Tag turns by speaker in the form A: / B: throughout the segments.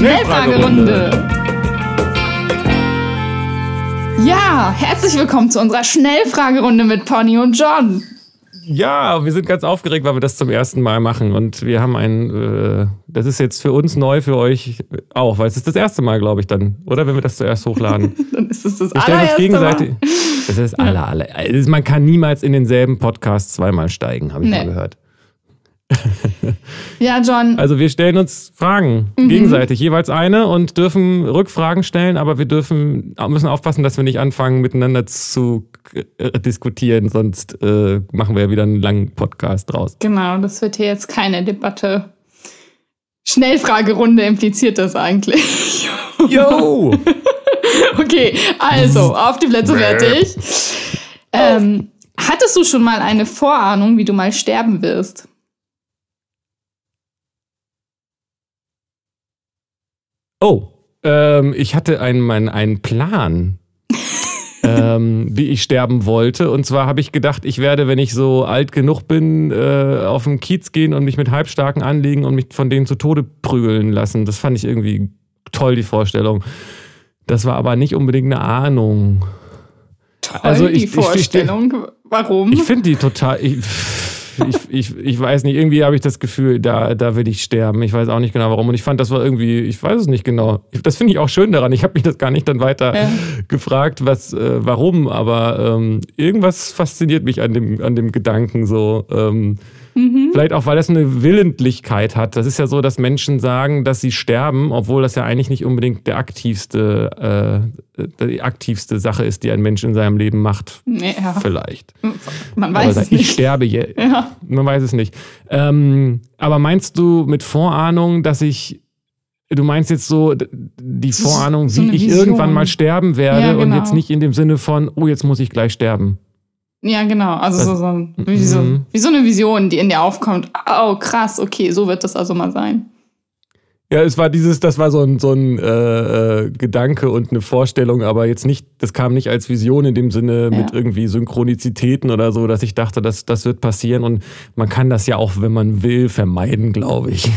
A: Schnellfragerunde. Ja, herzlich willkommen zu unserer Schnellfragerunde mit Pony und John.
B: Ja, wir sind ganz aufgeregt, weil wir das zum ersten Mal machen. Und wir haben ein, äh, das ist jetzt für uns neu, für euch auch, weil es ist das erste Mal, glaube ich, dann, oder? Wenn wir das zuerst hochladen.
A: dann ist es das
B: uns gegenseitig.
A: Mal.
B: Das ist das aller, aller. Also man kann niemals in denselben Podcast zweimal steigen, habe ich nee. mal gehört.
A: ja, John.
B: Also wir stellen uns Fragen mhm. gegenseitig, jeweils eine und dürfen Rückfragen stellen, aber wir dürfen müssen aufpassen, dass wir nicht anfangen miteinander zu äh, diskutieren, sonst äh, machen wir ja wieder einen langen Podcast draus.
A: Genau, das wird hier jetzt keine Debatte. Schnellfragerunde impliziert das eigentlich.
B: Yo!
A: okay, also auf die Plätze fertig. Ähm, hattest du schon mal eine Vorahnung, wie du mal sterben wirst?
B: Oh, ähm, ich hatte einen, einen Plan, ähm, wie ich sterben wollte. Und zwar habe ich gedacht, ich werde, wenn ich so alt genug bin, äh, auf den Kiez gehen und mich mit Halbstarken anlegen und mich von denen zu Tode prügeln lassen. Das fand ich irgendwie toll, die Vorstellung. Das war aber nicht unbedingt eine Ahnung.
A: Toll, also ich, die Vorstellung. Ich, ich,
B: Warum? Ich finde die total. Ich, ich, ich, ich weiß nicht, irgendwie habe ich das Gefühl, da, da will ich sterben. Ich weiß auch nicht genau warum. Und ich fand, das war irgendwie, ich weiß es nicht genau. Das finde ich auch schön daran. Ich habe mich das gar nicht dann weiter ja. gefragt, was, äh, warum, aber ähm, irgendwas fasziniert mich an dem, an dem Gedanken so. Ähm, Mhm. Vielleicht auch, weil das eine Willentlichkeit hat. Das ist ja so, dass Menschen sagen, dass sie sterben, obwohl das ja eigentlich nicht unbedingt der aktivste, äh, die aktivste Sache ist, die ein Mensch in seinem Leben macht. Ja. Vielleicht.
A: Man weiß
B: sagt,
A: es nicht.
B: Ich sterbe je. Ja. Man weiß es nicht. Ähm, aber meinst du mit Vorahnung, dass ich Du meinst jetzt so die Vorahnung, so wie ich irgendwann mal sterben werde ja, genau. und jetzt nicht in dem Sinne von, oh, jetzt muss ich gleich sterben.
A: Ja, genau. Also so, so, wie, so, mhm. wie so eine Vision, die in dir aufkommt. Oh, krass, okay, so wird das also mal sein.
B: Ja, es war dieses, das war so ein, so ein äh, äh, Gedanke und eine Vorstellung, aber jetzt nicht, das kam nicht als Vision in dem Sinne ja. mit irgendwie Synchronizitäten oder so, dass ich dachte, das, das wird passieren und man kann das ja auch, wenn man will, vermeiden, glaube ich.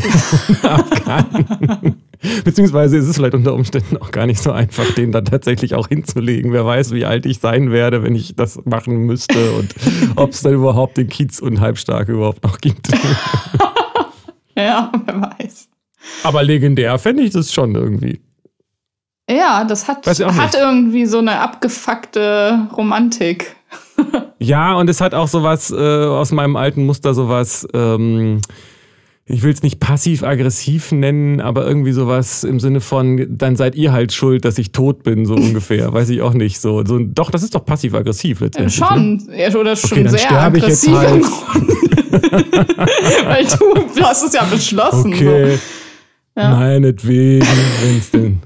B: Beziehungsweise ist es vielleicht unter Umständen auch gar nicht so einfach, den dann tatsächlich auch hinzulegen. Wer weiß, wie alt ich sein werde, wenn ich das machen müsste und ob es dann überhaupt den Kiez und Halbstarke überhaupt noch gibt.
A: ja, wer weiß.
B: Aber legendär fände ich das schon irgendwie.
A: Ja, das hat, hat irgendwie so eine abgefuckte Romantik.
B: ja, und es hat auch sowas äh, aus meinem alten Muster, sowas. Ähm, ich will es nicht passiv-aggressiv nennen, aber irgendwie sowas im Sinne von, dann seid ihr halt schuld, dass ich tot bin, so ungefähr. Weiß ich auch nicht. So, so doch, das ist doch passiv-aggressiv letztendlich.
A: Ja, schon,
B: ne? ja,
A: oder schon okay, sehr aggressiv. Ich jetzt halt. Weil du hast es ja beschlossen.
B: Okay. So. Ja. Meinetwegen, wenn's denn.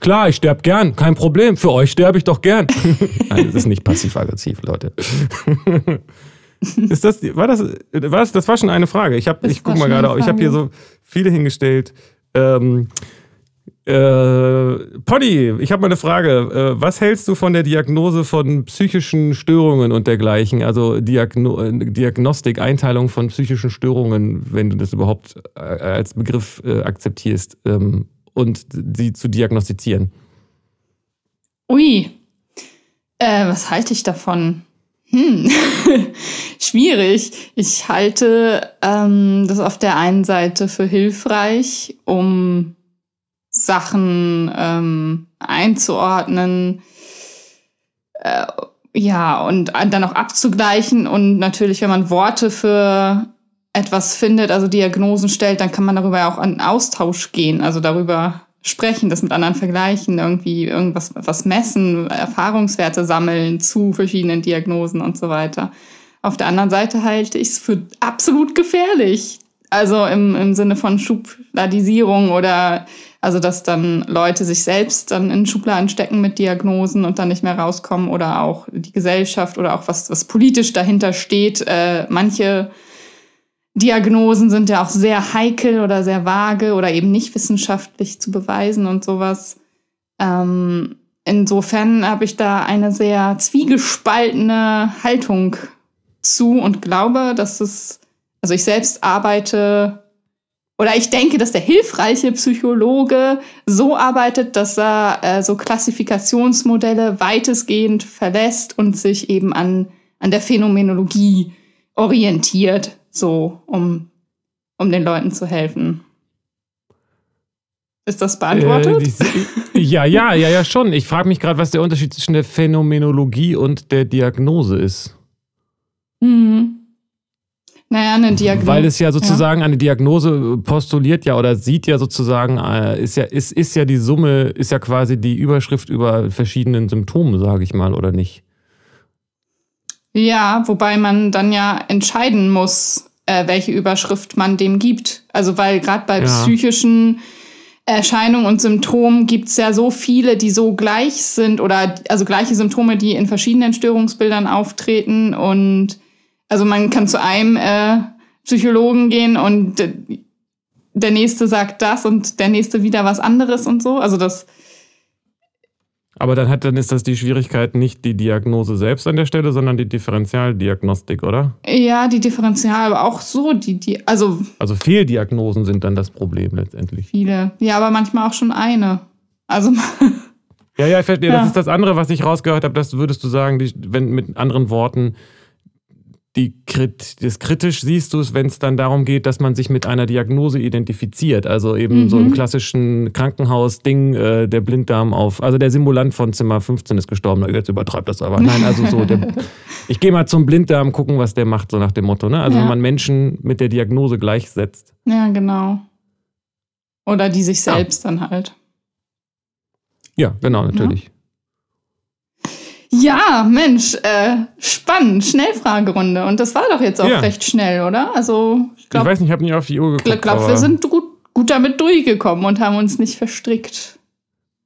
B: Klar, ich sterbe gern, kein Problem. Für euch sterbe ich doch gern. Nein, das ist nicht passiv-aggressiv, Leute. Ist das, war das, war das, das war schon eine Frage. Ich habe, ich guck mal gerade, ich habe hier so viele hingestellt. Ähm, äh, Poddy, ich habe mal eine Frage. Äh, was hältst du von der Diagnose von psychischen Störungen und dergleichen? Also Diagno Diagnostik, Einteilung von psychischen Störungen, wenn du das überhaupt äh, als Begriff äh, akzeptierst ähm, und sie zu diagnostizieren.
A: Ui, äh, was halte ich davon? Hm, schwierig. Ich halte ähm, das auf der einen Seite für hilfreich, um Sachen ähm, einzuordnen, äh, ja, und dann auch abzugleichen. Und natürlich, wenn man Worte für etwas findet, also Diagnosen stellt, dann kann man darüber auch an Austausch gehen, also darüber sprechen, das mit anderen vergleichen, irgendwie irgendwas was messen, Erfahrungswerte sammeln zu verschiedenen Diagnosen und so weiter. Auf der anderen Seite halte ich es für absolut gefährlich. Also im, im Sinne von Schubladisierung oder also dass dann Leute sich selbst dann in Schubladen stecken mit Diagnosen und dann nicht mehr rauskommen oder auch die Gesellschaft oder auch was, was politisch dahinter steht. Äh, manche Diagnosen sind ja auch sehr heikel oder sehr vage oder eben nicht wissenschaftlich zu beweisen und sowas. Ähm, insofern habe ich da eine sehr zwiegespaltene Haltung zu und glaube, dass es, also ich selbst arbeite oder ich denke, dass der hilfreiche Psychologe so arbeitet, dass er äh, so Klassifikationsmodelle weitestgehend verlässt und sich eben an, an der Phänomenologie orientiert, so um, um den Leuten zu helfen. Ist das beantwortet?
B: Äh, ja, ja, ja, ja, schon. Ich frage mich gerade, was der Unterschied zwischen der Phänomenologie und der Diagnose ist.
A: Mhm. Naja, eine Diagnose.
B: Weil es ja sozusagen ja. eine Diagnose postuliert ja oder sieht ja sozusagen, äh, ist ja, ist, ist ja die Summe, ist ja quasi die Überschrift über verschiedenen Symptome, sage ich mal, oder nicht?
A: Ja, wobei man dann ja entscheiden muss, äh, welche Überschrift man dem gibt. Also weil gerade bei ja. psychischen Erscheinungen und Symptomen gibt es ja so viele, die so gleich sind oder also gleiche Symptome, die in verschiedenen Störungsbildern auftreten und also man kann zu einem äh, Psychologen gehen und der nächste sagt das und der nächste wieder was anderes und so. Also das.
B: Aber dann hat, dann ist das die Schwierigkeit nicht die Diagnose selbst an der Stelle, sondern die Differentialdiagnostik, oder?
A: Ja, die Differential, aber auch so die, die also.
B: Also Fehldiagnosen sind dann das Problem letztendlich.
A: Viele. Ja, aber manchmal auch schon eine. Also.
B: ja, ja, ich verstehe. Ja. Das ist das andere, was ich rausgehört habe. Das würdest du sagen, die, wenn mit anderen Worten, die, das kritisch siehst du es, wenn es dann darum geht, dass man sich mit einer Diagnose identifiziert. Also eben mhm. so im klassischen Krankenhaus-Ding, äh, der Blinddarm auf, also der Simulant von Zimmer 15 ist gestorben. Jetzt übertreibt das aber. Nein, also so, der, ich gehe mal zum Blinddarm gucken, was der macht, so nach dem Motto. Ne? Also ja. wenn man Menschen mit der Diagnose gleichsetzt.
A: Ja, genau. Oder die sich selbst ja. dann halt.
B: Ja, genau, natürlich. Ja.
A: Ja, Mensch, äh, spannend, Schnellfragerunde. Und das war doch jetzt auch ja. recht schnell, oder? Also,
B: ich, glaub, ich weiß nicht, ich habe nicht auf die Uhr geguckt.
A: Ich glaube, wir sind gut, gut damit durchgekommen und haben uns nicht verstrickt.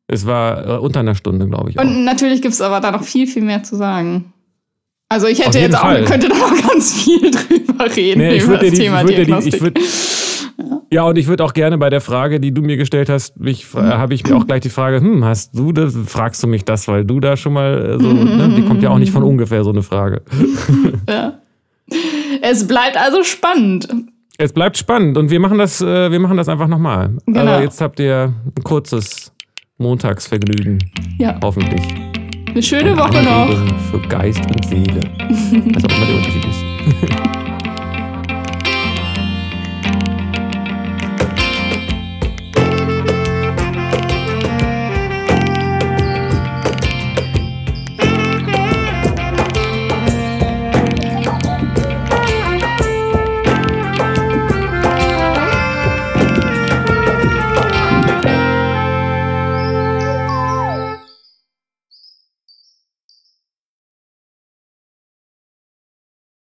B: Es war äh, unter einer Stunde, glaube ich.
A: Auch. Und natürlich gibt es aber da noch viel, viel mehr zu sagen. Also ich hätte jetzt Fall. auch, könnte da noch ganz viel drüber reden nee, über das die, Thema Diagnostik.
B: Die, ja, und ich würde auch gerne bei der Frage, die du mir gestellt hast, mich, äh, habe ich mir auch gleich die Frage, hm, hast du das, fragst du mich das, weil du da schon mal äh, so, ne, die kommt ja auch nicht von ungefähr, so eine Frage.
A: Ja. Es bleibt also spannend.
B: Es bleibt spannend und wir machen das, äh, wir machen das einfach nochmal. Genau. Aber jetzt habt ihr ein kurzes Montagsvergnügen.
A: Ja.
B: Hoffentlich.
A: Eine schöne Woche noch.
B: Für Geist und Seele. Was auch immer der Unterschied.